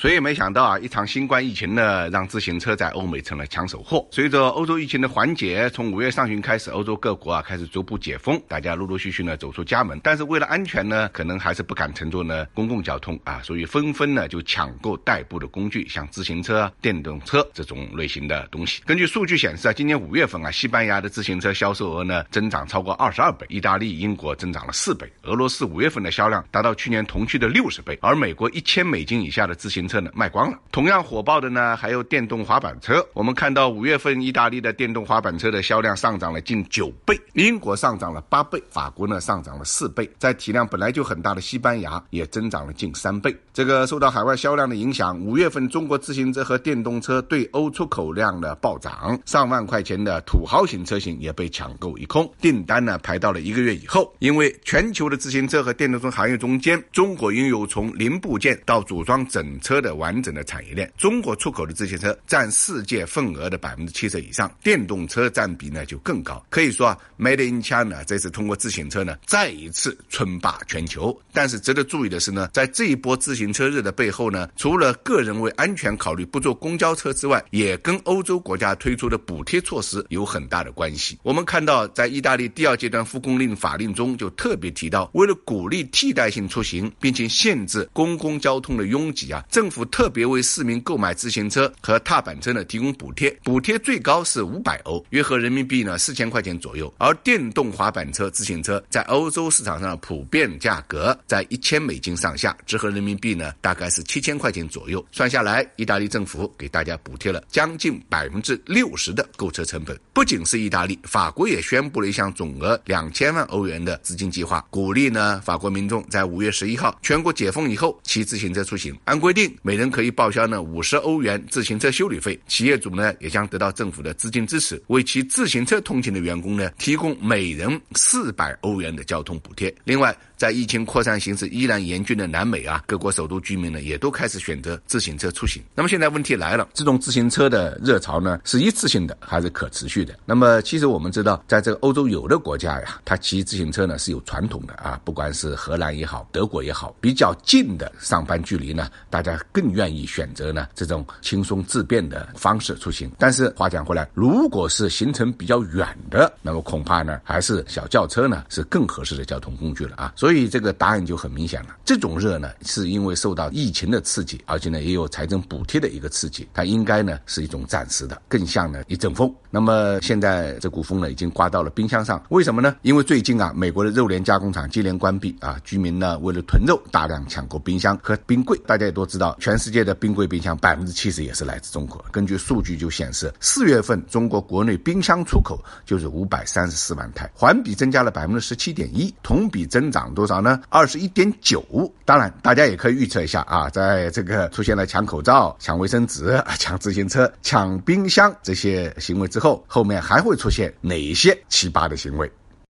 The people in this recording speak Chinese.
谁也没想到啊，一场新冠疫情呢，让自行车在欧美成了抢手货。随着欧洲疫情的缓解，从五月上旬开始，欧洲各国啊开始逐步解封，大家陆陆续续呢走出家门。但是为了安全呢，可能还是不敢乘坐呢公共交通啊，所以纷纷呢就抢购代步的工具，像自行车、电动车这种类型的东西。根据数据显示啊，今年五月份啊，西班牙的自行车销售额呢增长超过二十二倍，意大利、英国增长了四倍，俄罗斯五月份的销量达到去年同期的六十倍，而美国一千美金以下的自行车呢卖光了。同样火爆的呢，还有电动滑板车。我们看到五月份意大利的电动滑板车的销量上涨了近九倍，英国上涨了八倍，法国呢上涨了四倍，在体量本来就很大的西班牙也增长了近三倍。这个受到海外销量的影响，五月份中国自行车和电动车对欧出口量的暴涨，上万块钱的土豪型车型也被抢购一空，订单呢排到了一个月以后。因为全球的自行车和电动车行业中间，中国拥有从零部件到组装整车的完整的产业链，中国出口的自行车占世界份额的百分之七十以上，电动车占比呢就更高。可以说啊，Made in China 这次通过自行车呢再一次称霸全球。但是值得注意的是呢，在这一波自行车日的背后呢，除了个人为安全考虑不坐公交车之外，也跟欧洲国家推出的补贴措施有很大的关系。我们看到，在意大利第二阶段复工令法令中就特别提到，为了鼓励替代性出行，并且限制公共交通的拥挤啊，政府特别为市民购买自行车和踏板车呢提供补贴，补贴最高是五百欧，约合人民币呢四千块钱左右。而电动滑板车、自行车在欧洲市场上的普遍价格在一千美金上下，折合人民币呢大概是七千块钱左右。算下来，意大利政府给大家补贴了将近百分之六十的购车成本。不仅是意大利，法国也宣布了一项总额两千万欧元的资金计划，鼓励呢法国民众在五月十一号全国解封以后骑自行车出行。按规定，每人可以报销呢五十欧元自行车修理费，企业主呢也将得到政府的资金支持，为骑自行车通勤的员工呢提供每人四百欧元的交通补贴。另外，在疫情扩散形势依然严峻的南美啊，各国首都居民呢也都开始选择自行车出行。那么现在问题来了，这种自行车的热潮呢是一次性的还是可持续的？那么其实我们知道，在这个欧洲有的国家呀，它骑自行车呢是有传统的啊，不管是荷兰也好，德国也好，比较近的上班距离呢，大家更愿意选择呢这种轻松自便的方式出行。但是话讲回来，如果是行程比较远的，那么恐怕呢还是小轿车呢是更合适的交通工具了啊。所以所以这个答案就很明显了，这种热呢是因为受到疫情的刺激，而且呢也有财政补贴的一个刺激，它应该呢是一种暂时的，更像呢一阵风。那么现在这股风呢已经刮到了冰箱上，为什么呢？因为最近啊，美国的肉联加工厂接连关闭啊，居民呢为了囤肉，大量抢购冰箱和冰柜。大家也都知道，全世界的冰柜冰箱百分之七十也是来自中国。根据数据就显示，四月份中国国内冰箱出口就是五百三十四万台，环比增加了百分之十七点一，同比增长多少呢？二十一点九。当然，大家也可以预测一下啊，在这个出现了抢口罩、抢卫生纸、抢自行车、抢冰箱这些行为之后，后面还会出现哪些奇葩的行为？